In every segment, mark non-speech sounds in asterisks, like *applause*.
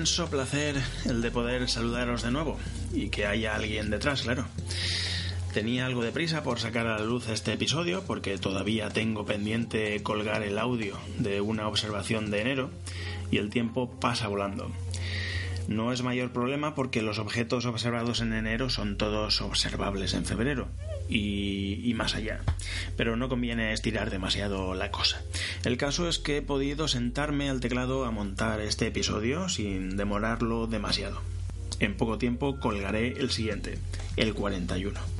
Inmenso placer el de poder saludaros de nuevo y que haya alguien detrás, claro. Tenía algo de prisa por sacar a la luz este episodio porque todavía tengo pendiente colgar el audio de una observación de enero y el tiempo pasa volando. No es mayor problema porque los objetos observados en enero son todos observables en febrero y, más allá. Pero no conviene estirar demasiado la cosa. El caso es que he podido sentarme al teclado a montar este episodio sin demorarlo demasiado. En poco tiempo colgaré el siguiente, el 41.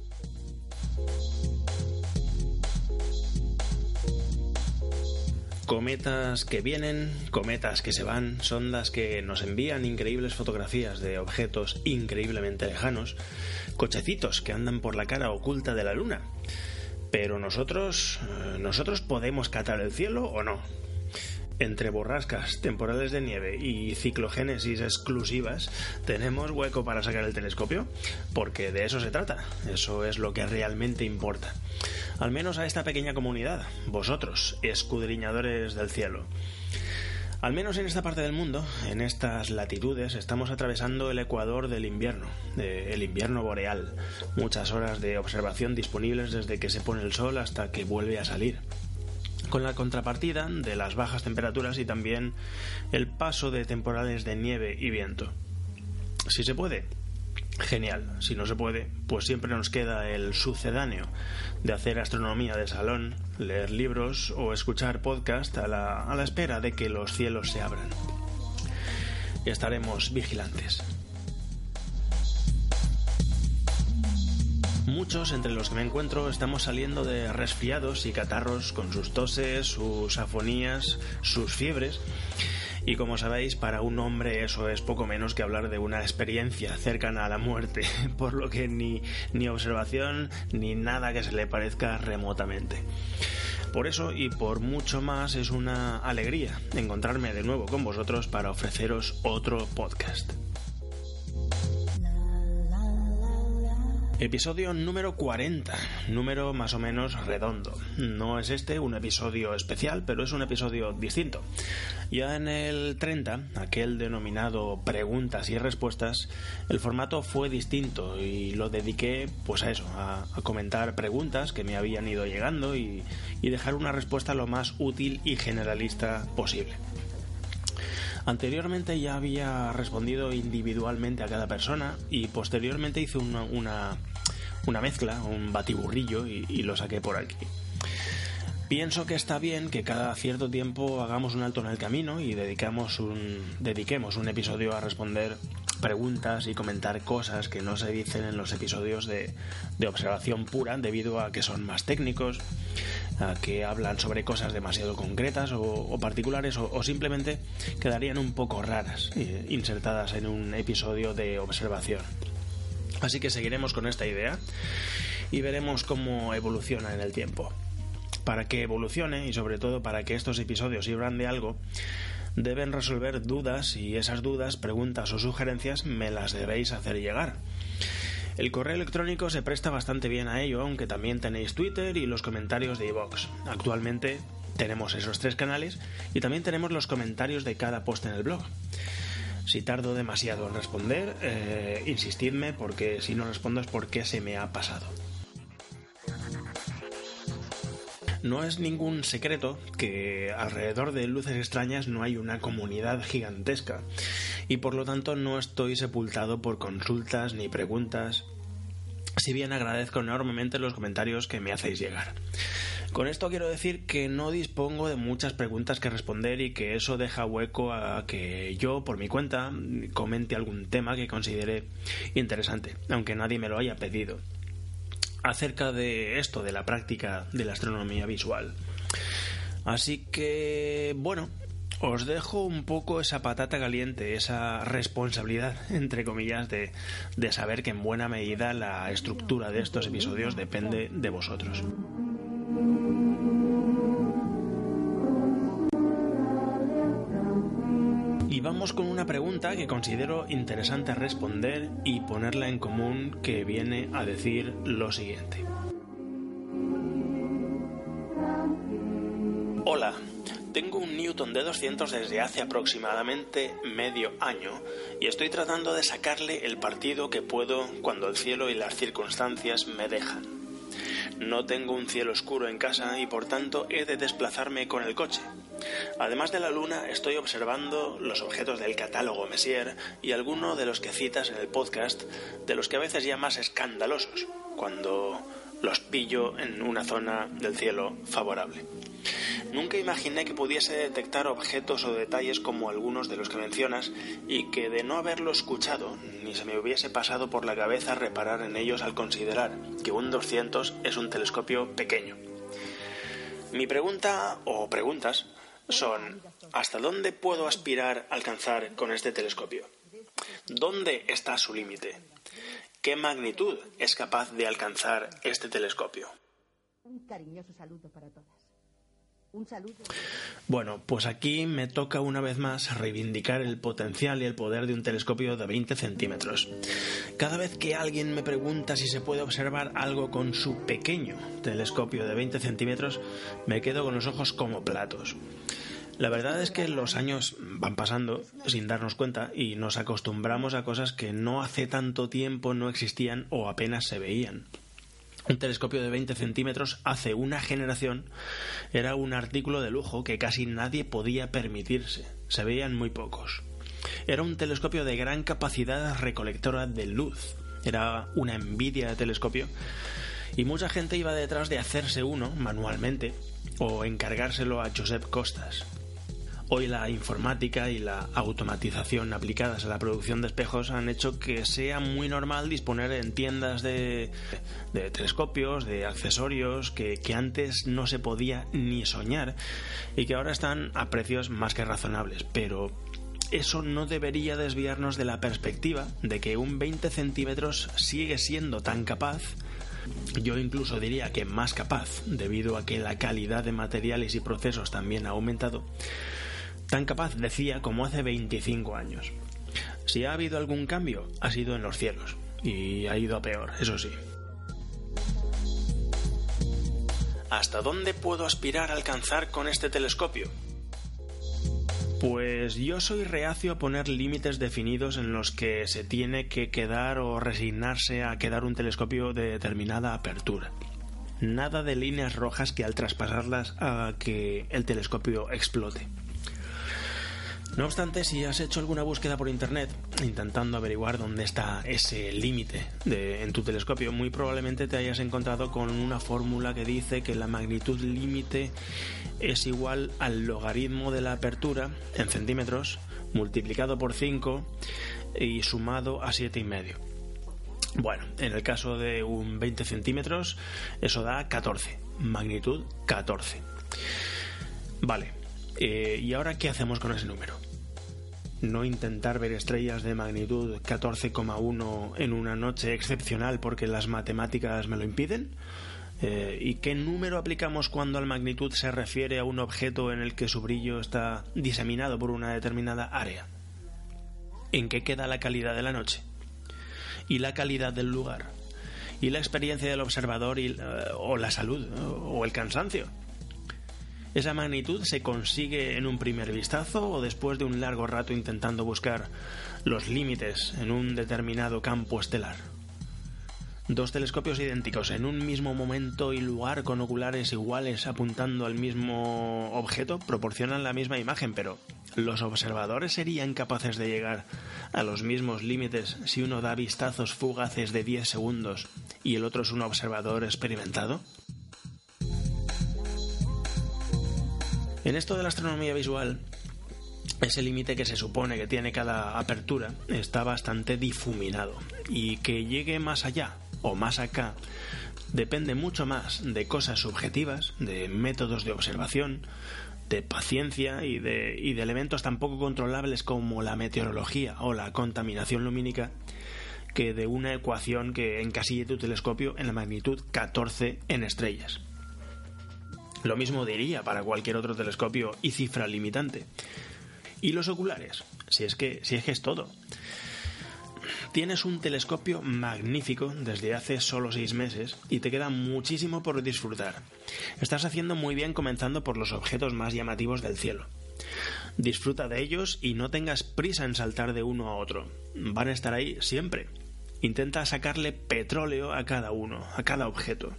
Cometas que vienen, cometas que se van, sondas que nos envían increíbles fotografías de objetos increíblemente lejanos, cochecitos que andan por la cara oculta de la luna. Pero nosotros, eh, nosotros podemos catar el cielo o no. Entre borrascas, temporales de nieve y ciclogénesis exclusivas, ¿tenemos hueco para sacar el telescopio? Porque de eso se trata, eso es lo que realmente importa. Al menos a esta pequeña comunidad, vosotros, escudriñadores del cielo. Al menos en esta parte del mundo, en estas latitudes, estamos atravesando el ecuador del invierno, el invierno boreal. Muchas horas de observación disponibles desde que se pone el sol hasta que vuelve a salir con la contrapartida de las bajas temperaturas y también el paso de temporales de nieve y viento. Si se puede, genial. Si no se puede, pues siempre nos queda el sucedáneo de hacer astronomía de salón, leer libros o escuchar podcast a la, a la espera de que los cielos se abran. Estaremos vigilantes. Muchos entre los que me encuentro estamos saliendo de resfriados y catarros con sus toses, sus afonías, sus fiebres. Y como sabéis, para un hombre eso es poco menos que hablar de una experiencia cercana a la muerte, *laughs* por lo que ni, ni observación ni nada que se le parezca remotamente. Por eso y por mucho más es una alegría encontrarme de nuevo con vosotros para ofreceros otro podcast. Episodio número 40, número más o menos redondo. No es este un episodio especial, pero es un episodio distinto. Ya en el 30, aquel denominado preguntas y respuestas, el formato fue distinto y lo dediqué pues a eso, a, comentar preguntas que me habían ido llegando y dejar una respuesta lo más útil y generalista posible. Anteriormente ya había respondido individualmente a cada persona y posteriormente hice una, mezcla, un batiburrillo y, lo saqué por aquí. Pienso que está bien que cada cierto tiempo hagamos un alto en el camino y dedicamos un, dediquemos un episodio a responder preguntas y comentar cosas que no se dicen en los episodios de, de observación pura debido a que son más técnicos, a que hablan sobre cosas demasiado concretas o, particulares o, simplemente quedarían un poco raras eh, insertadas en un episodio de observación. Así que seguiremos con esta idea y veremos cómo evoluciona en el tiempo para que evolucione y sobre todo para que estos episodios sirvan de algo, deben resolver dudas y esas dudas, preguntas o sugerencias me las debéis hacer llegar. El correo electrónico se presta bastante bien a ello, aunque también tenéis Twitter y los comentarios de iVoox. Actualmente tenemos esos tres canales y también tenemos los comentarios de cada post en el blog. Si tardo demasiado en responder, eh, insistidme porque si no respondo es porque se me ha pasado. No es ningún secreto que alrededor de luces extrañas no hay una comunidad gigantesca y por lo tanto no estoy sepultado por consultas ni preguntas, si bien agradezco enormemente los comentarios que me hacéis llegar. Con esto quiero decir que no dispongo de muchas preguntas que responder y que eso deja hueco a que yo, por mi cuenta, comente algún tema que considere interesante, aunque nadie me lo haya pedido, acerca de esto, de la práctica de la astronomía visual. Así que, bueno, os dejo un poco esa patata caliente, esa responsabilidad, *laughs* entre comillas, de, de, saber que en buena medida la estructura de estos episodios depende de vosotros. Y vamos con una pregunta que considero interesante responder y ponerla en común que viene a decir lo siguiente. Hola, tengo un Newton de 200 desde hace aproximadamente medio año y estoy tratando de sacarle el partido que puedo cuando el cielo y las circunstancias me dejan. No tengo un cielo oscuro en casa y por tanto he de desplazarme con el coche. Además de la luna, estoy observando los objetos del catálogo Messier y algunos de los que citas en el podcast, de los que a veces llamas escandalosos, cuando los pillo en una zona del cielo favorable. Nunca imaginé que pudiese detectar objetos o detalles como algunos de los que mencionas y que de no haberlo escuchado ni se me hubiese pasado por la cabeza reparar en ellos al considerar que un 200 es un telescopio pequeño. Mi pregunta o preguntas son ¿hasta dónde puedo aspirar a alcanzar con este telescopio? ¿Dónde está su límite? ¿Qué magnitud es capaz de alcanzar este telescopio? Un cariñoso saludo para todas. Bueno, pues aquí me toca una vez más reivindicar el potencial y el poder de un telescopio de 20 centímetros. Cada vez que alguien me pregunta si se puede observar algo con su pequeño telescopio de 20 centímetros, me quedo con los ojos como platos. La verdad es que los años van pasando sin darnos cuenta y nos acostumbramos a cosas que no hace tanto tiempo no existían o apenas se veían. Un telescopio de 20 centímetros hace una generación era un artículo de lujo que casi nadie podía permitirse. Se veían muy pocos. Era un telescopio de gran capacidad recolectora de luz. Era una envidia de telescopio. Y mucha gente iba detrás de hacerse uno manualmente o encargárselo a Josep Costas, Hoy la informática y la automatización aplicadas a la producción de espejos han hecho que sea muy normal disponer en tiendas de, telescopios, de accesorios que, que antes no se podía ni soñar y que ahora están a precios más que razonables. Pero eso no debería desviarnos de la perspectiva de que un 20 centímetros sigue siendo tan capaz yo incluso diría que más capaz, debido a que la calidad de materiales y procesos también ha aumentado, Tan capaz, decía, como hace 25 años. Si ha habido algún cambio, ha sido en los cielos. Y ha ido a peor, eso sí. ¿Hasta dónde puedo aspirar a alcanzar con este telescopio? Pues yo soy reacio a poner límites definidos en los que se tiene que quedar o resignarse a quedar un telescopio de determinada apertura. Nada de líneas rojas que al traspasarlas haga que el telescopio explote. No obstante, si has hecho alguna búsqueda por internet intentando averiguar dónde está ese límite en tu telescopio, muy probablemente te hayas encontrado con una fórmula que dice que la magnitud límite es igual al logaritmo de la apertura en centímetros multiplicado por 5 y sumado a 7,5. Bueno, en el caso de un 20 centímetros, eso da 14. Magnitud 14. Vale, eh, ¿Y ahora qué hacemos con ese número? No intentar ver estrellas de magnitud 14,1 en una noche excepcional porque las matemáticas me lo impiden. Eh, ¿Y qué número aplicamos cuando la magnitud se refiere a un objeto en el que su brillo está diseminado por una determinada área? ¿En qué queda la calidad de la noche? ¿Y la calidad del lugar? ¿Y la experiencia del observador eh, o la salud o el cansancio? ¿Esa magnitud se consigue en un primer vistazo o después de un largo rato intentando buscar los límites en un determinado campo estelar? Dos telescopios idénticos en un mismo momento y lugar con oculares iguales apuntando al mismo objeto proporcionan la misma imagen, pero ¿los observadores serían capaces de llegar a los mismos límites si uno da vistazos fugaces de 10 segundos y el otro es un observador experimentado? En esto de la astronomía visual, ese límite que se supone que tiene cada apertura está bastante difuminado y que llegue más allá o más acá depende mucho más de cosas subjetivas, de métodos de observación, de paciencia y de, elementos tan poco controlables como la meteorología o la contaminación lumínica que de una ecuación que encasille tu telescopio en la magnitud 14 en estrellas. Lo mismo diría para cualquier otro telescopio y cifra limitante. ¿Y los oculares? Si es que, si es, que es todo. Tienes un telescopio magnífico desde hace solo seis meses y te queda muchísimo por disfrutar. Estás haciendo muy bien comenzando por los objetos más llamativos del cielo. Disfruta de ellos y no tengas prisa en saltar de uno a otro. Van a estar ahí siempre. Intenta sacarle petróleo a cada uno, a cada objeto.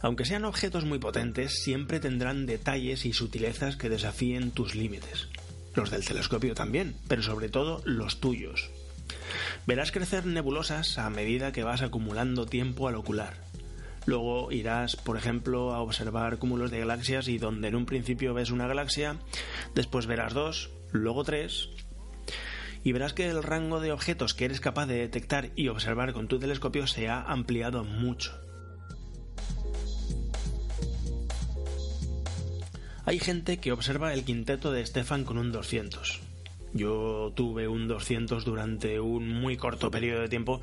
Aunque sean objetos muy potentes, siempre tendrán detalles y sutilezas que desafíen tus límites. Los del telescopio también, pero sobre todo los tuyos. Verás crecer nebulosas a medida que vas acumulando tiempo al ocular. Luego irás, por ejemplo, a observar cúmulos de galaxias y donde en un principio ves una galaxia, después verás dos, luego tres, y verás que el rango de objetos que eres capaz de detectar y observar con tu telescopio se ha ampliado mucho. Hay gente que observa el quinteto de Stefan con un 200. Yo tuve un 200 durante un muy corto periodo de tiempo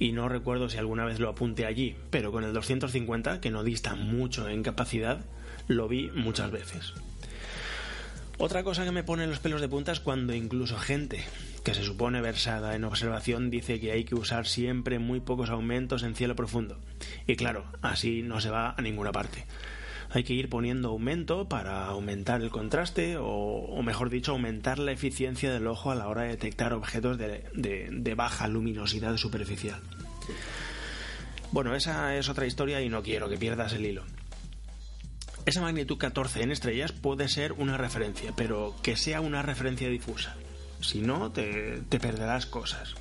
y no recuerdo si alguna vez lo apunté allí, pero con el 250, que no dista mucho en capacidad, lo vi muchas veces. Otra cosa que me pone los pelos de punta es cuando incluso gente que se supone versada en observación dice que hay que usar siempre muy pocos aumentos en cielo profundo. Y claro, así no se va a ninguna parte hay que ir poniendo aumento para aumentar el contraste o, mejor dicho, aumentar la eficiencia del ojo a la hora de detectar objetos de, baja luminosidad superficial. Bueno, esa es otra historia y no quiero que pierdas el hilo. Esa magnitud 14 en estrellas puede ser una referencia, pero que sea una referencia difusa. Si no, te perderás cosas.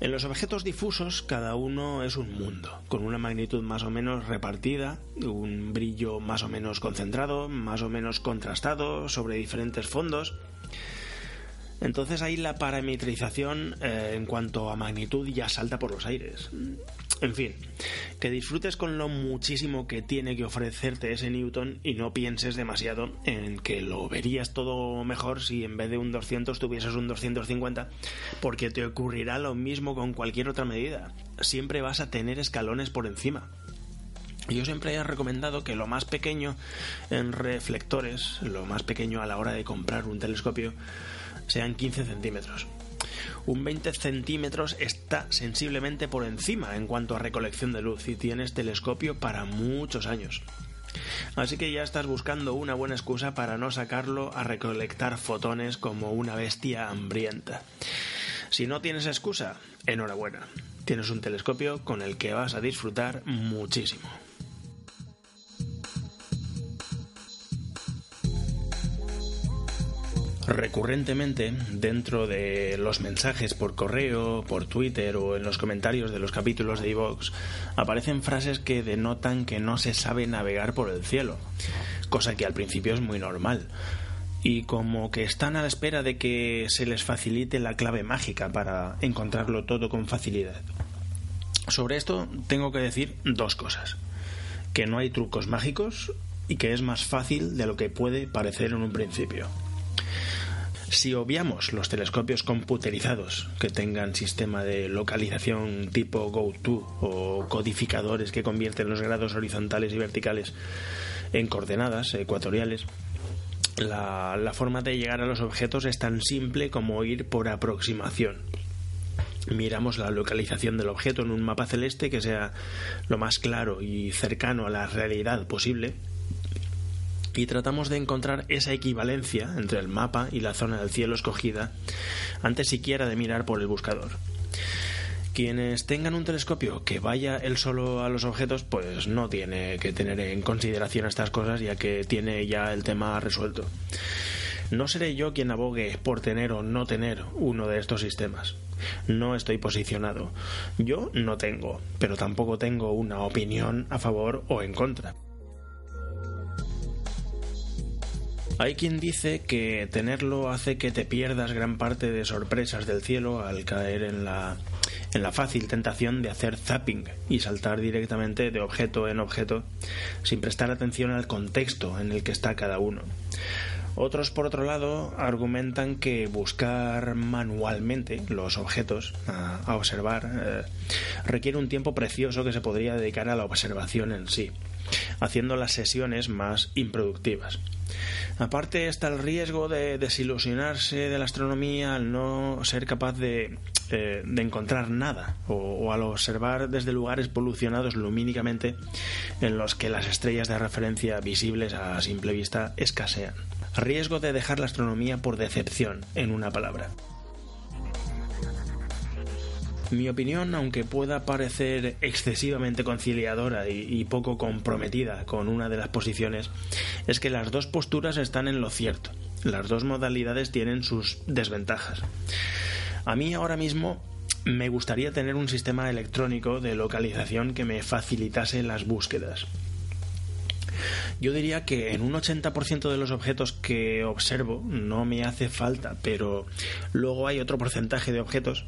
En los objetos difusos cada uno es un mundo, con una magnitud más o menos repartida, un brillo más o menos concentrado, más o menos contrastado sobre diferentes fondos. Entonces ahí la parametrización eh, en cuanto a magnitud ya salta por los aires. En fin, que disfrutes con lo muchísimo que tiene que ofrecerte ese Newton y no pienses demasiado en que lo verías todo mejor si en vez de un 200 tuvieses un 250, porque te ocurrirá lo mismo con cualquier otra medida. Siempre vas a tener escalones por encima. Yo siempre he recomendado que lo más pequeño en reflectores, lo más pequeño a la hora de comprar un telescopio, sean 15 centímetros un 20 centímetros está sensiblemente por encima en cuanto a recolección de luz y tienes telescopio para muchos años. Así que ya estás buscando una buena excusa para no sacarlo a recolectar fotones como una bestia hambrienta. Si no tienes excusa, enhorabuena. Tienes un telescopio con el que vas a disfrutar muchísimo. Recurrentemente dentro de los mensajes por correo, por Twitter o en los comentarios de los capítulos de iVoox aparecen frases que denotan que no se sabe navegar por el cielo, cosa que al principio es muy normal. Y como que están a la espera de que se les facilite la clave mágica para encontrarlo todo con facilidad. Sobre esto tengo que decir dos cosas. Que no hay trucos mágicos y que es más fácil de lo que puede parecer en un principio. Si obviamos los telescopios computerizados que tengan sistema de localización tipo GoTo o codificadores que convierten los grados horizontales y verticales en coordenadas ecuatoriales, la, forma de llegar a los objetos es tan simple como ir por aproximación. Miramos la localización del objeto en un mapa celeste que sea lo más claro y cercano a la realidad posible y tratamos de encontrar esa equivalencia entre el mapa y la zona del cielo escogida antes siquiera de mirar por el buscador. Quienes tengan un telescopio que vaya él solo a los objetos, pues no tiene que tener en consideración estas cosas ya que tiene ya el tema resuelto. No seré yo quien abogue por tener o no tener uno de estos sistemas. No estoy posicionado. Yo no tengo, pero tampoco tengo una opinión a favor o en contra. Hay quien dice que tenerlo hace que te pierdas gran parte de sorpresas del cielo al caer en la, en la fácil tentación de hacer zapping y saltar directamente de objeto en objeto sin prestar atención al contexto en el que está cada uno. Otros, por otro lado, argumentan que buscar manualmente los objetos a, observar eh, requiere un tiempo precioso que se podría dedicar a la observación en sí, haciendo las sesiones más improductivas. Aparte está el riesgo de desilusionarse de la astronomía al no ser capaz de, eh, encontrar nada o, al observar desde lugares polucionados lumínicamente en los que las estrellas de referencia visibles a simple vista escasean. Riesgo de dejar la astronomía por decepción, en una palabra. Mi opinión, aunque pueda parecer excesivamente conciliadora y, poco comprometida con una de las posiciones, es que las dos posturas están en lo cierto. Las dos modalidades tienen sus desventajas. A mí ahora mismo me gustaría tener un sistema electrónico de localización que me facilitase las búsquedas. Yo diría que en un 80% de los objetos que observo no me hace falta, pero luego hay otro porcentaje de objetos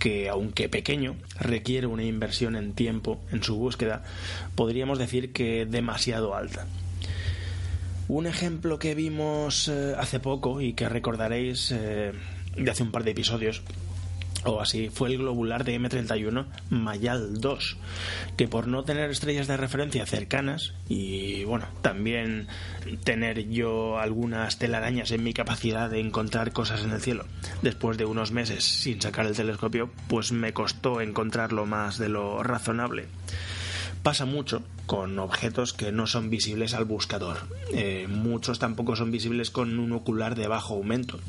que, aunque pequeño, requiere una inversión en tiempo en su búsqueda, podríamos decir que demasiado alta. Un ejemplo que vimos eh, hace poco y que recordaréis eh, de hace un par de episodios o así fue el globular de M31 Mayal 2, que por no tener estrellas de referencia cercanas y bueno, también tener yo algunas telarañas en mi capacidad de encontrar cosas en el cielo, después de unos meses sin sacar el telescopio, pues me costó encontrarlo más de lo razonable. Pasa mucho con objetos que no son visibles al buscador. Eh, muchos tampoco son visibles con un ocular de bajo aumento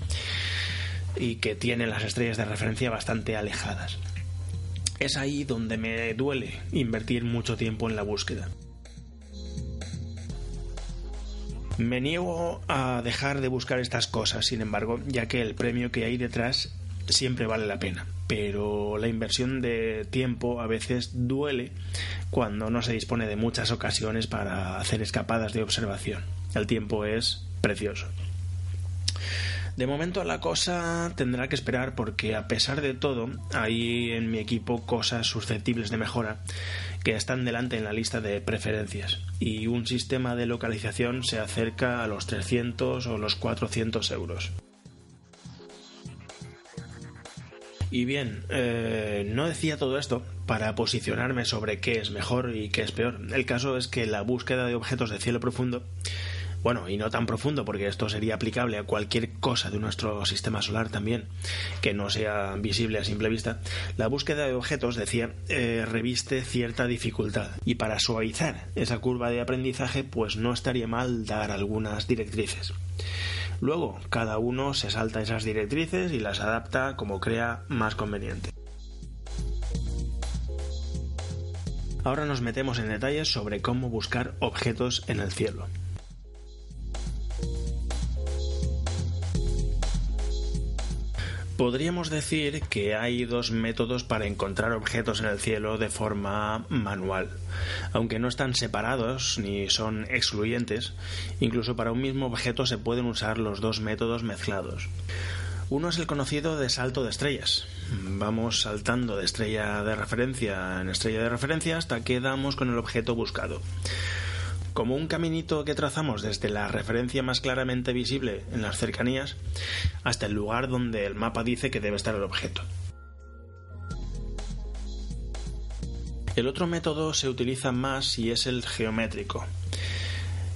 y que tiene las estrellas de referencia bastante alejadas. Es ahí donde me duele invertir mucho tiempo en la búsqueda. Me niego a dejar de buscar estas cosas, sin embargo, ya que el premio que hay detrás siempre vale la pena. Pero la inversión de tiempo a veces duele cuando no se dispone de muchas ocasiones para hacer escapadas de observación. El tiempo es precioso. De momento la cosa tendrá que esperar porque a pesar de todo hay en mi equipo cosas susceptibles de mejora que están delante en la lista de preferencias y un sistema de localización se acerca a los 300 o los 400 euros. Y bien, eh, no decía todo esto para posicionarme sobre qué es mejor y qué es peor. El caso es que la búsqueda de objetos de cielo profundo bueno, y no tan profundo, porque esto sería aplicable a cualquier cosa de nuestro sistema solar también, que no sea visible a simple vista, la búsqueda de objetos, decía, eh, reviste cierta dificultad. Y para suavizar esa curva de aprendizaje, pues no estaría mal dar algunas directrices. Luego, cada uno se salta esas directrices y las adapta como crea más conveniente. Ahora nos metemos en detalles sobre cómo buscar objetos en el cielo. Podríamos decir que hay dos métodos para encontrar objetos en el cielo de forma manual. Aunque no están separados ni son excluyentes, incluso para un mismo objeto se pueden usar los dos métodos mezclados. Uno es el conocido de salto de estrellas. Vamos saltando de estrella de referencia en estrella de referencia hasta que damos con el objeto buscado como un caminito que trazamos desde la referencia más claramente visible en las cercanías hasta el lugar donde el mapa dice que debe estar el objeto. El otro método se utiliza más y es el geométrico.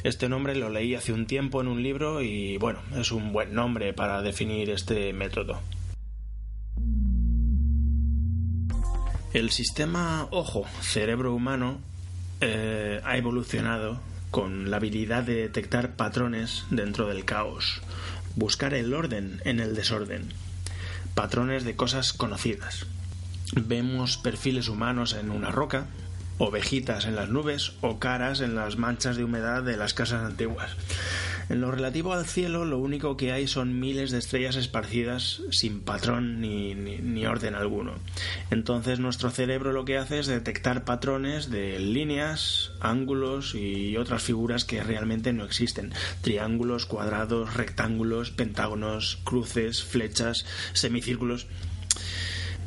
Este nombre lo leí hace un tiempo en un libro y bueno, es un buen nombre para definir este método. El sistema ojo-cerebro humano eh, ha evolucionado con la habilidad de detectar patrones dentro del caos, buscar el orden en el desorden, patrones de cosas conocidas. Vemos perfiles humanos en una roca, ovejitas en las nubes o caras en las manchas de humedad de las casas antiguas. En lo relativo al cielo, lo único que hay son miles de estrellas esparcidas sin patrón ni, ni, orden alguno. Entonces nuestro cerebro lo que hace es detectar patrones de líneas, ángulos y otras figuras que realmente no existen. Triángulos, cuadrados, rectángulos, pentágonos, cruces, flechas, semicírculos.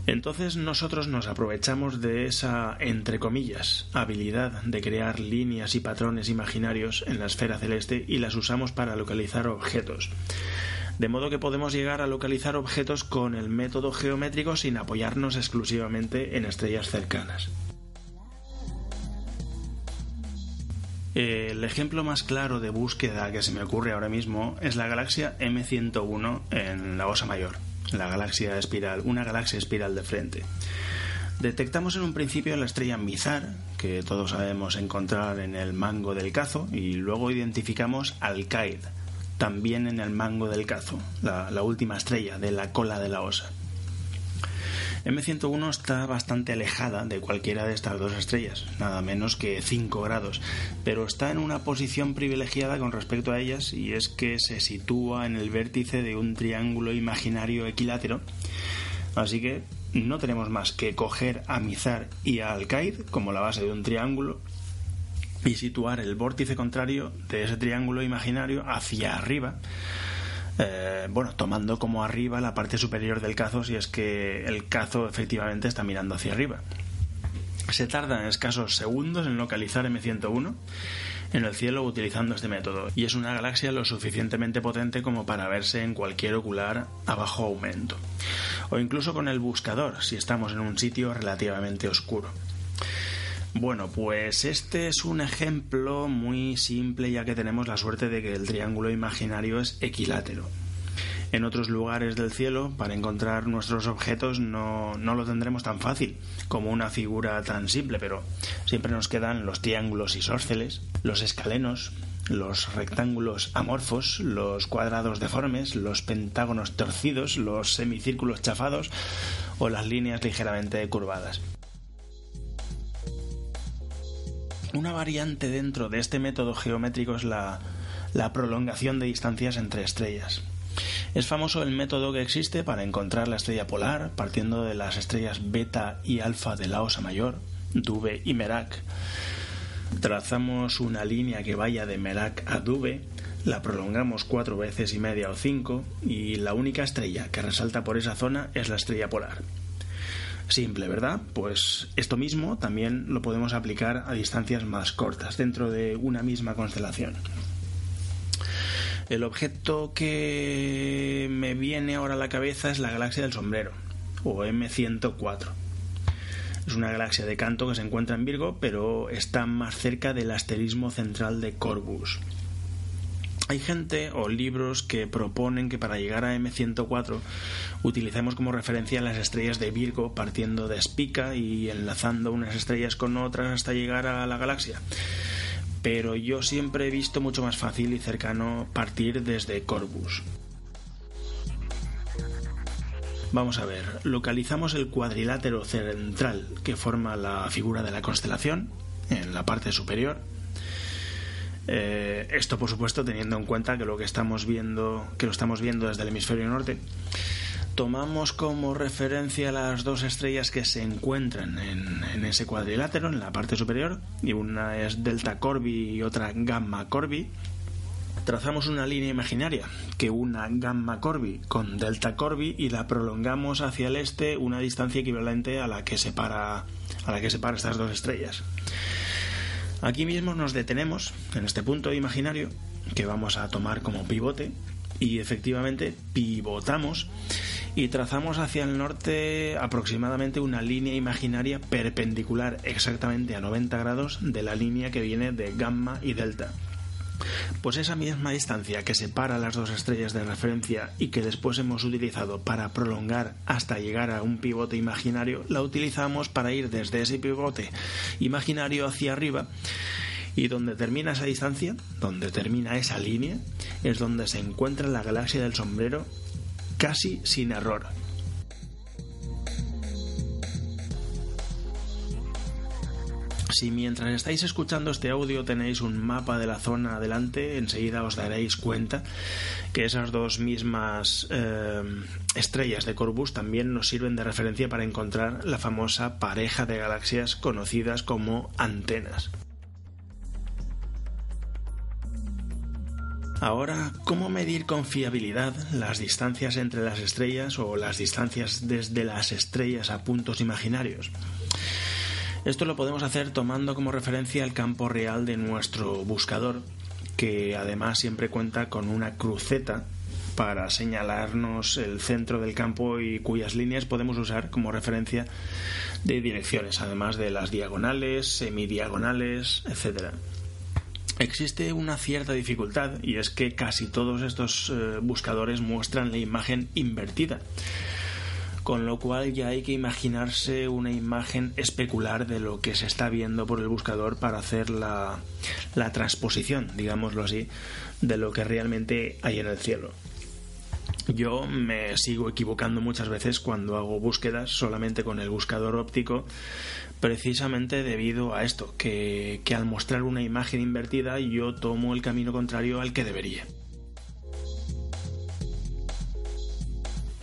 Entonces nosotros nos aprovechamos de esa, entre comillas, habilidad de crear líneas y patrones imaginarios en la esfera celeste y las usamos para localizar objetos. De modo que podemos llegar a localizar objetos con el método geométrico sin apoyarnos exclusivamente en estrellas cercanas. El ejemplo más claro de búsqueda que se me ocurre ahora mismo es la galaxia M101 en la Osa Mayor la galaxia espiral, una galaxia espiral de frente. Detectamos en un principio la estrella Mizar, que todos sabemos encontrar en el mango del cazo, y luego identificamos Alcaid, también en el mango del cazo, la última estrella de la cola de la osa. M101 está bastante alejada de cualquiera de estas dos estrellas, nada menos que 5 grados, pero está en una posición privilegiada con respecto a ellas y es que se sitúa en el vértice de un triángulo imaginario equilátero, así que no tenemos más que coger a Mizar y a Alcaid como la base de un triángulo y situar el vórtice contrario de ese triángulo imaginario hacia arriba eh, bueno, tomando como arriba la parte superior del cazo si es que el cazo efectivamente está mirando hacia arriba. Se tarda en escasos segundos en localizar M101 en el cielo utilizando este método y es una galaxia lo suficientemente potente como para verse en cualquier ocular a bajo aumento o incluso con el buscador si estamos en un sitio relativamente oscuro. Bueno, pues este es un ejemplo muy simple ya que tenemos la suerte de que el triángulo imaginario es equilátero. En otros lugares del cielo, para encontrar nuestros objetos no, no lo tendremos tan fácil como una figura tan simple, pero siempre nos quedan los triángulos isósceles, los escalenos, los rectángulos amorfos, los cuadrados deformes, los pentágonos torcidos, los semicírculos chafados o las líneas ligeramente curvadas. Una variante dentro de este método geométrico es la, prolongación de distancias entre estrellas. Es famoso el método que existe para encontrar la estrella polar partiendo de las estrellas beta y alfa de la Osa Mayor, Dube y Merak. Trazamos una línea que vaya de Merak a Dube, la prolongamos cuatro veces y media o cinco y la única estrella que resalta por esa zona es la estrella polar. Simple, ¿verdad? Pues esto mismo también lo podemos aplicar a distancias más cortas, dentro de una misma constelación. El objeto que me viene ahora a la cabeza es la galaxia del sombrero, o M104. Es una galaxia de canto que se encuentra en Virgo, pero está más cerca del asterismo central de Corvus. Hay gente o libros que proponen que para llegar a M104 utilicemos como referencia las estrellas de Virgo partiendo de Spica y enlazando unas estrellas con otras hasta llegar a la galaxia. Pero yo siempre he visto mucho más fácil y cercano partir desde Corvus. Vamos a ver, localizamos el cuadrilátero central que forma la figura de la constelación en la parte superior eh, esto, por supuesto, teniendo en cuenta que lo que estamos viendo, que lo estamos viendo desde el hemisferio norte, tomamos como referencia las dos estrellas que se encuentran en, ese cuadrilátero, en la parte superior, y una es Delta Corvi y otra Gamma Corvi. Trazamos una línea imaginaria que una Gamma Corvi con Delta Corvi y la prolongamos hacia el este una distancia equivalente a la que separa a la que separa estas dos estrellas. Aquí mismo nos detenemos en este punto imaginario que vamos a tomar como pivote y efectivamente pivotamos y trazamos hacia el norte aproximadamente una línea imaginaria perpendicular exactamente a 90 grados de la línea que viene de gamma y delta. Pues esa misma distancia que separa las dos estrellas de referencia y que después hemos utilizado para prolongar hasta llegar a un pivote imaginario, la utilizamos para ir desde ese pivote imaginario hacia arriba y donde termina esa distancia, donde termina esa línea, es donde se encuentra la galaxia del sombrero casi sin error. Si mientras estáis escuchando este audio tenéis un mapa de la zona adelante, enseguida os daréis cuenta que esas dos mismas eh, estrellas de Corbus también nos sirven de referencia para encontrar la famosa pareja de galaxias conocidas como antenas. Ahora, ¿cómo medir con fiabilidad las distancias entre las estrellas o las distancias desde las estrellas a puntos imaginarios? Esto lo podemos hacer tomando como referencia el campo real de nuestro buscador, que además siempre cuenta con una cruceta para señalarnos el centro del campo y cuyas líneas podemos usar como referencia de direcciones, además de las diagonales, semidiagonales, etcétera. Existe una cierta dificultad y es que casi todos estos eh, buscadores muestran la imagen invertida, con lo cual ya hay que imaginarse una imagen especular de lo que se está viendo por el buscador para hacer la, transposición, digámoslo así, de lo que realmente hay en el cielo. Yo me sigo equivocando muchas veces cuando hago búsquedas solamente con el buscador óptico precisamente debido a esto, que, al mostrar una imagen invertida yo tomo el camino contrario al que debería.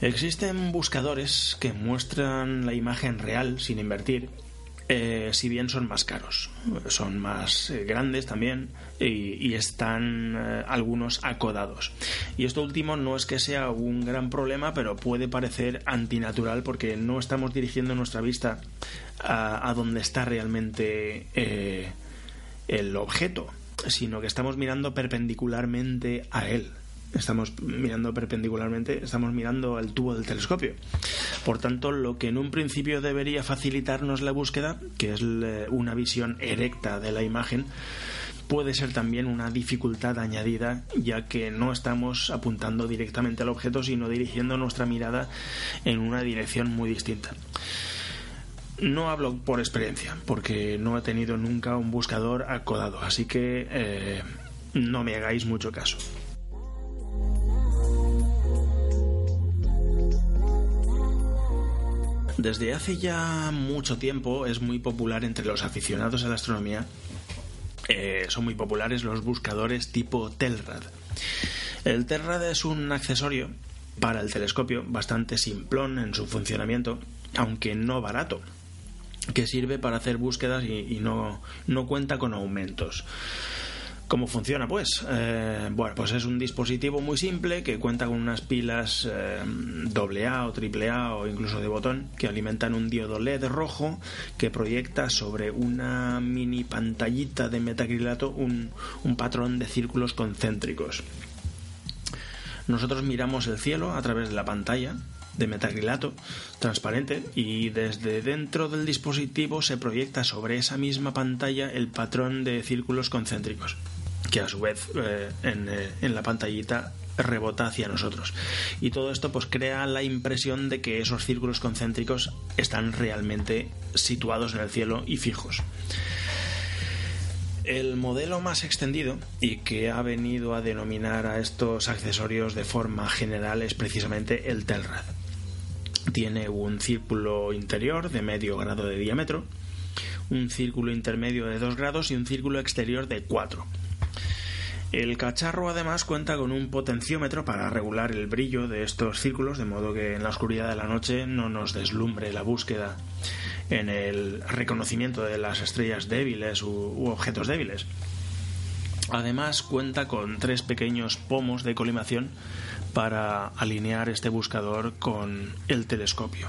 Existen buscadores que muestran la imagen real sin invertir eh, si bien son más caros, son más eh, grandes también y, están eh, algunos acodados. Y esto último no es que sea un gran problema, pero puede parecer antinatural porque no estamos dirigiendo nuestra vista a, a donde está realmente el objeto, sino que estamos mirando perpendicularmente a él estamos mirando perpendicularmente, estamos mirando al tubo del telescopio. Por tanto, lo que en un principio debería facilitarnos la búsqueda, que es una visión erecta de la imagen, puede ser también una dificultad añadida, ya que no estamos apuntando directamente al objeto, sino dirigiendo nuestra mirada en una dirección muy distinta. No hablo por experiencia, porque no he tenido nunca un buscador acodado, así que eh, no me hagáis mucho caso. Desde hace ya mucho tiempo es muy popular entre los aficionados a la astronomía. Eh, son muy populares los buscadores tipo Telrad. El Telrad es un accesorio para el telescopio bastante simplón en su funcionamiento, aunque no barato, que sirve para hacer búsquedas y, no, no cuenta con aumentos. ¿Cómo funciona? Pues, eh, bueno, pues es un dispositivo muy simple que cuenta con unas pilas AA o AAA o incluso de botón que alimentan un diodo LED rojo que proyecta sobre una mini pantallita de metacrilato un, un patrón de círculos concéntricos. Nosotros miramos el cielo a través de la pantalla de metacrilato transparente y desde dentro del dispositivo se proyecta sobre esa misma pantalla el patrón de círculos concéntricos que a su vez eh, eh, en, la pantallita rebota hacia nosotros. Y todo esto pues crea la impresión de que esos círculos concéntricos están realmente situados en el cielo y fijos. El modelo más extendido y que ha venido a denominar a estos accesorios de forma general es precisamente el Telrad. Tiene un círculo interior de medio grado de diámetro, un círculo intermedio de 2 grados y un círculo exterior de 4 el cacharro además cuenta con un potenciómetro para regular el brillo de estos círculos, de modo que en la oscuridad de la noche no nos deslumbre la búsqueda en el reconocimiento de las estrellas débiles u, objetos débiles. Además cuenta con tres pequeños pomos de colimación para alinear este buscador con el telescopio.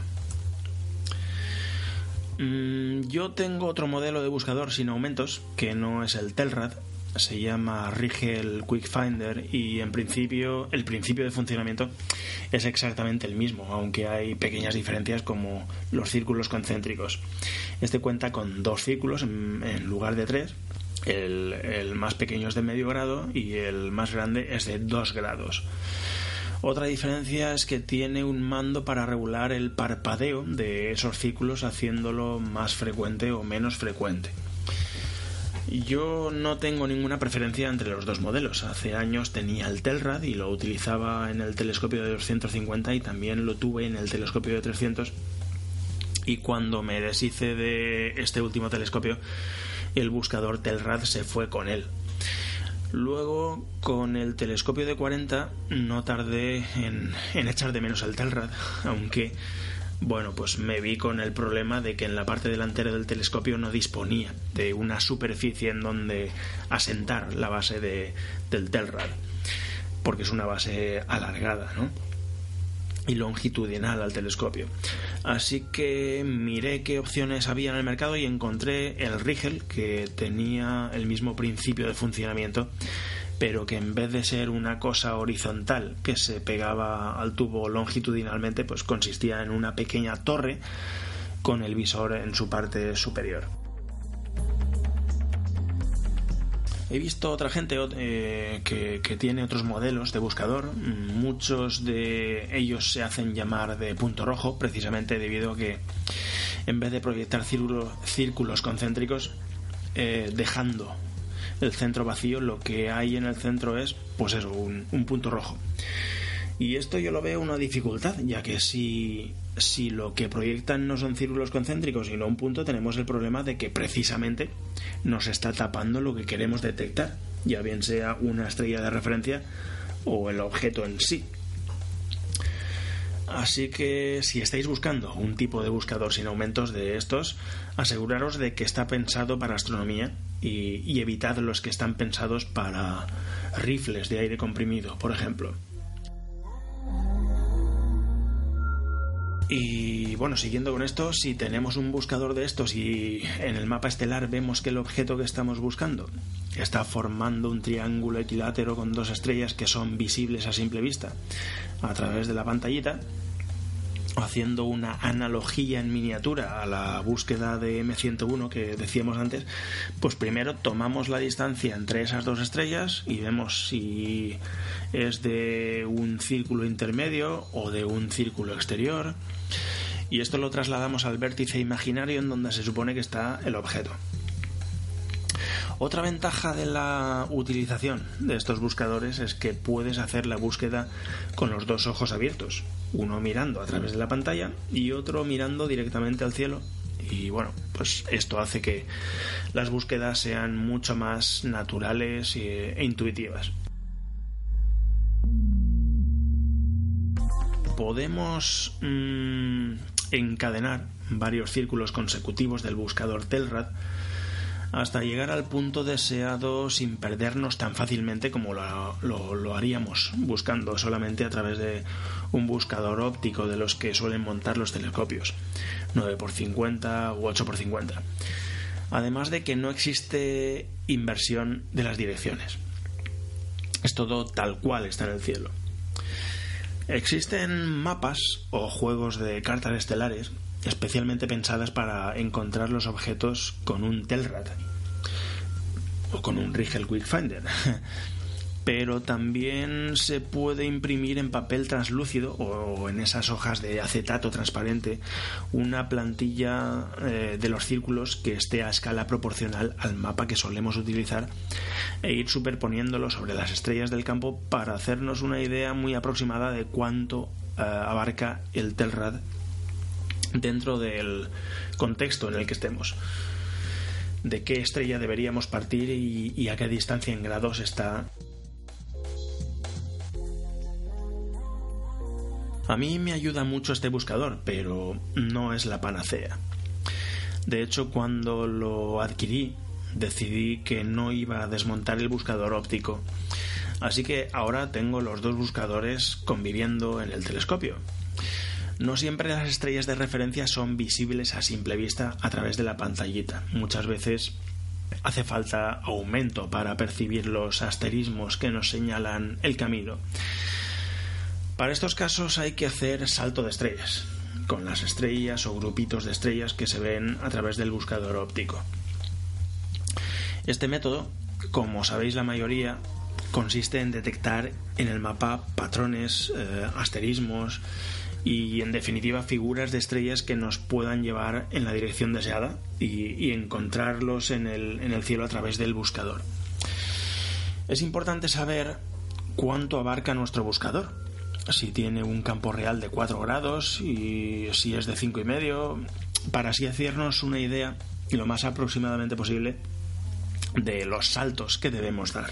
Mm, yo tengo otro modelo de buscador sin aumentos, que no es el Telrad, se llama Rigel Quick Finder y en principio el principio de funcionamiento es exactamente el mismo, aunque hay pequeñas diferencias como los círculos concéntricos. Este cuenta con dos círculos en, lugar de tres. El, el más pequeño es de medio grado y el más grande es de dos grados. Otra diferencia es que tiene un mando para regular el parpadeo de esos círculos haciéndolo más frecuente o menos frecuente. Yo no tengo ninguna preferencia entre los dos modelos. Hace años tenía el Telrad y lo utilizaba en el telescopio de 250 y también lo tuve en el telescopio de 300. Y cuando me deshice de este último telescopio, el buscador Telrad se fue con él. Luego, con el telescopio de 40, no tardé en, en echar de menos al Telrad, *laughs* aunque bueno, pues me vi con el problema de que en la parte delantera del telescopio no disponía de una superficie en donde asentar la base de, del Telrad, porque es una base alargada, ¿no? y longitudinal al telescopio. Así que miré qué opciones había en el mercado y encontré el Rigel, que tenía el mismo principio de funcionamiento pero que en vez de ser una cosa horizontal que se pegaba al tubo longitudinalmente, pues consistía en una pequeña torre con el visor en su parte superior. He visto otra gente eh, que, que, tiene otros modelos de buscador. Muchos de ellos se hacen llamar de punto rojo, precisamente debido a que en vez de proyectar círculos, concéntricos, eh, dejando el centro vacío, lo que hay en el centro es, pues eso, un, punto rojo. Y esto yo lo veo una dificultad, ya que si, si lo que proyectan no son círculos concéntricos, sino un punto, tenemos el problema de que precisamente nos está tapando lo que queremos detectar, ya bien sea una estrella de referencia o el objeto en sí. Así que si estáis buscando un tipo de buscador sin aumentos de estos, aseguraros de que está pensado para astronomía y, evitad los que están pensados para rifles de aire comprimido, por ejemplo. Y bueno, siguiendo con esto, si tenemos un buscador de estos y en el mapa estelar vemos que el objeto que estamos buscando está formando un triángulo equilátero con dos estrellas que son visibles a simple vista a través de la pantallita, haciendo una analogía en miniatura a la búsqueda de M101 que decíamos antes, pues primero tomamos la distancia entre esas dos estrellas y vemos si es de un círculo intermedio o de un círculo exterior. Y esto lo trasladamos al vértice imaginario en donde se supone que está el objeto. Otra ventaja de la utilización de estos buscadores es que puedes hacer la búsqueda con los dos ojos abiertos, uno mirando a través de la pantalla y otro mirando directamente al cielo. Y bueno, pues esto hace que las búsquedas sean mucho más naturales e intuitivas. Podemos mm, encadenar varios círculos consecutivos del buscador Telrad hasta llegar al punto deseado sin perdernos tan fácilmente como lo, haríamos buscando solamente a través de un buscador óptico de los que suelen montar los telescopios, 9x50 u 8x50. Además de que no existe inversión de las direcciones. Es todo tal cual está en el cielo. Existen mapas o juegos de cartas estelares especialmente pensadas para encontrar los objetos con un Telrad o con un Rigel Quick Finder. *laughs* Pero también se puede imprimir en papel translúcido o en esas hojas de acetato transparente una plantilla eh, de los círculos que esté a escala proporcional al mapa que solemos utilizar e ir superponiéndolo sobre las estrellas del campo para hacernos una idea muy aproximada de cuánto eh, abarca el Telrad dentro del contexto en el que estemos de qué estrella deberíamos partir y, a qué distancia en grados está. A mí me ayuda mucho este buscador, pero no es la panacea. De hecho, cuando lo adquirí, decidí que no iba a desmontar el buscador óptico. Así que ahora tengo los dos buscadores conviviendo en el telescopio. No siempre las estrellas de referencia son visibles a simple vista a través de la pantallita. Muchas veces hace falta aumento para percibir los asterismos que nos señalan el camino. Para estos casos hay que hacer salto de estrellas, con las estrellas o grupitos de estrellas que se ven a través del buscador óptico. Este método, como sabéis la mayoría, consiste en detectar en el mapa patrones, eh, asterismos, y en definitiva figuras de estrellas que nos puedan llevar en la dirección deseada y, encontrarlos en el, en el cielo a través del buscador. Es importante saber cuánto abarca nuestro buscador, si tiene un campo real de 4 grados y si es de cinco y medio, para así hacernos una idea lo más aproximadamente posible de los saltos que debemos dar.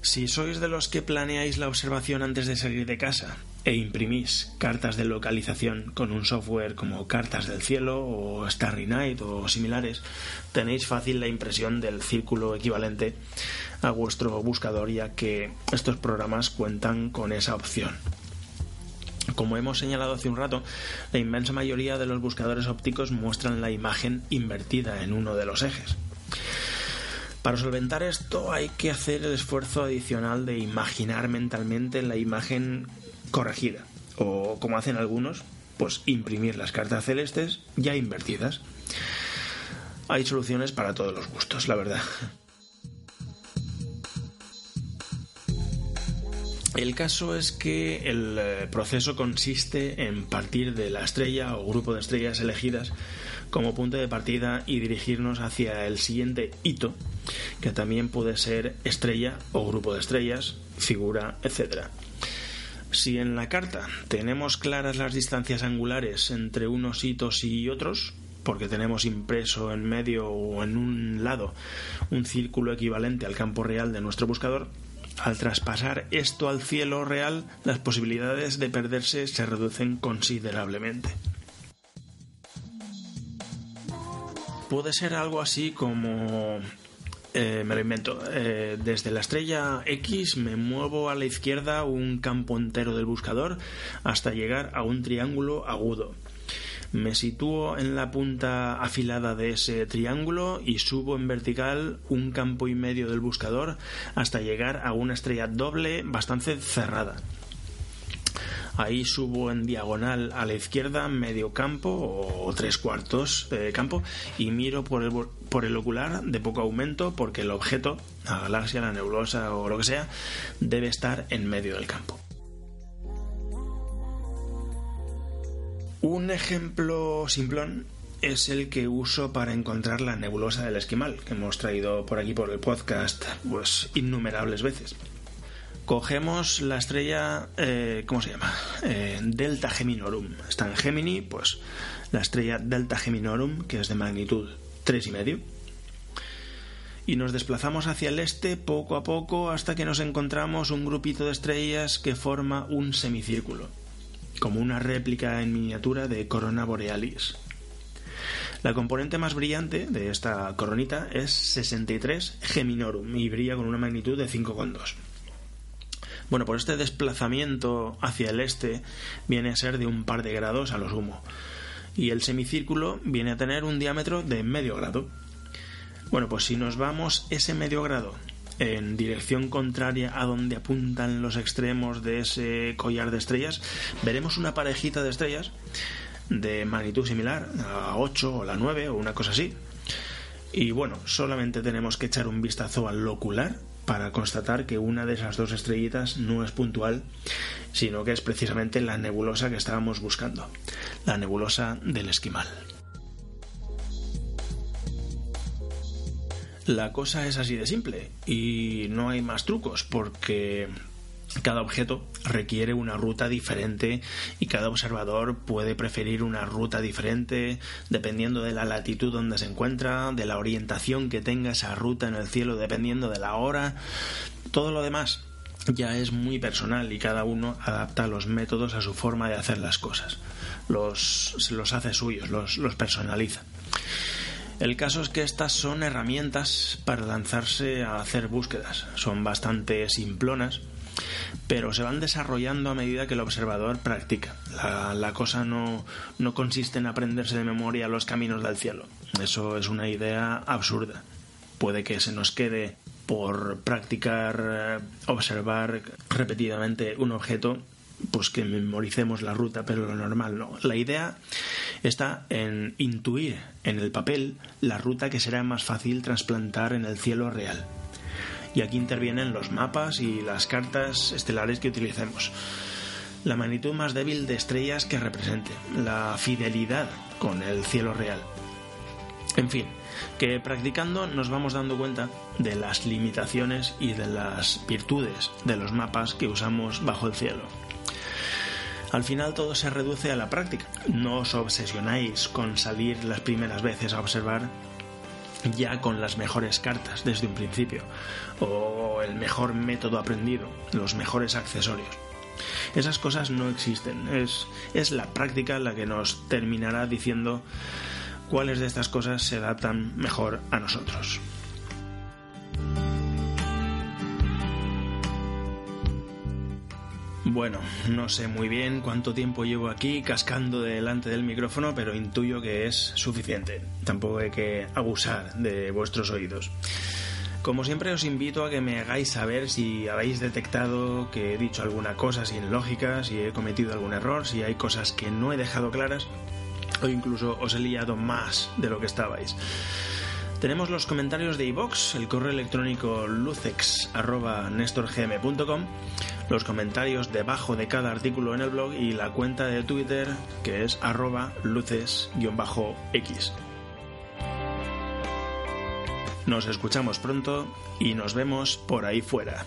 Si sois de los que planeáis la observación antes de salir de casa e imprimís cartas de localización con un software como Cartas del Cielo o Starry Night o similares, tenéis fácil la impresión del círculo equivalente a vuestro buscador ya que estos programas cuentan con esa opción. Como hemos señalado hace un rato, la inmensa mayoría de los buscadores ópticos muestran la imagen invertida en uno de los ejes. Para solventar esto hay que hacer el esfuerzo adicional de imaginar mentalmente la imagen corregida, o como hacen algunos, pues imprimir las cartas celestes ya invertidas. Hay soluciones para todos los gustos, la verdad. El caso es que el eh, proceso consiste en partir de la estrella o grupo de estrellas elegidas como punto de partida y dirigirnos hacia el siguiente hito, que también puede ser estrella o grupo de estrellas, figura, etc. Si en la carta tenemos claras las distancias angulares entre unos hitos y otros, porque tenemos impreso en medio o en un lado un círculo equivalente al campo real de nuestro buscador, al traspasar esto al cielo real, las posibilidades de perderse se reducen considerablemente. Puede ser algo así como eh, me lo invento. Eh, desde la estrella X me muevo a la izquierda un campo entero del buscador hasta llegar a un triángulo agudo. Me sitúo en la punta afilada de ese triángulo y subo en vertical un campo y medio del buscador hasta llegar a una estrella doble bastante cerrada. Ahí subo en diagonal a la izquierda medio campo o tres cuartos de campo y miro por el, por el ocular de poco aumento porque el objeto, la galaxia, la nebulosa o lo que sea, debe estar en medio del campo. Un ejemplo simplón es el que uso para encontrar la nebulosa del esquimal, que hemos traído por aquí por el podcast pues innumerables veces. Cogemos la estrella, eh, ¿cómo se llama? Eh, Delta Geminorum. Está en Gemini, pues la estrella Delta Geminorum, que es de magnitud 3,5. Y nos desplazamos hacia el este poco a poco hasta que nos encontramos un grupito de estrellas que forma un semicírculo como una réplica en miniatura de Corona Borealis. La componente más brillante de esta coronita es 63 Geminorum y brilla con una magnitud de 5,2. Bueno, por este desplazamiento hacia el este viene a ser de un par de grados a lo sumo. Y el semicírculo viene a tener un diámetro de medio grado. Bueno, pues si nos vamos ese medio grado en dirección contraria a donde apuntan los extremos de ese collar de estrellas, veremos una parejita de estrellas de magnitud similar, a 8 o la 9 o una cosa así. Y bueno, solamente tenemos que echar un vistazo al ocular para constatar que una de esas dos estrellitas no es puntual, sino que es precisamente la nebulosa que estábamos buscando, la nebulosa del esquimal. La cosa es así de simple y no hay más trucos porque cada objeto requiere una ruta diferente y cada observador puede preferir una ruta diferente dependiendo de la latitud donde se encuentra, de la orientación que tenga esa ruta en el cielo, dependiendo de la hora. Todo lo demás ya es muy personal y cada uno adapta los métodos a su forma de hacer las cosas. Los, los hace suyos, los, los personaliza. El caso es que estas son herramientas para lanzarse a hacer búsquedas. Son bastante simplonas, pero se van desarrollando a medida que el observador practica. La, cosa no, no consiste en aprenderse de memoria los caminos del cielo. Eso es una idea absurda. Puede que se nos quede por practicar, eh, observar repetidamente un objeto pues que memoricemos la ruta, pero lo normal no. La idea está en intuir en el papel la ruta que será más fácil trasplantar en el cielo real. Y aquí intervienen los mapas y las cartas estelares que utilicemos. La magnitud más débil de estrellas que represente, la fidelidad con el cielo real. En fin, que practicando nos vamos dando cuenta de las limitaciones y de las virtudes de los mapas que usamos bajo el cielo. Al final todo se reduce a la práctica. No os obsesionáis con salir las primeras veces a observar ya con las mejores cartas desde un principio, o el mejor método aprendido, los mejores accesorios. Esas cosas no existen, es, es la práctica la que nos terminará diciendo cuáles de estas cosas se adaptan mejor a nosotros. Bueno, no sé muy bien cuánto tiempo llevo aquí cascando delante del micrófono, pero intuyo que es suficiente. Tampoco hay que abusar de vuestros oídos. Como siempre os invito a que me hagáis saber si habéis detectado que he dicho alguna cosa sin lógica, si he cometido algún error, si hay cosas que no he dejado claras o incluso os he liado más de lo que estabais. Tenemos los comentarios de iVox, el correo electrónico lucex.nestorgm.com, los comentarios debajo de cada artículo en el blog y la cuenta de Twitter que es arroba luces-x. Nos escuchamos pronto y nos vemos por ahí fuera.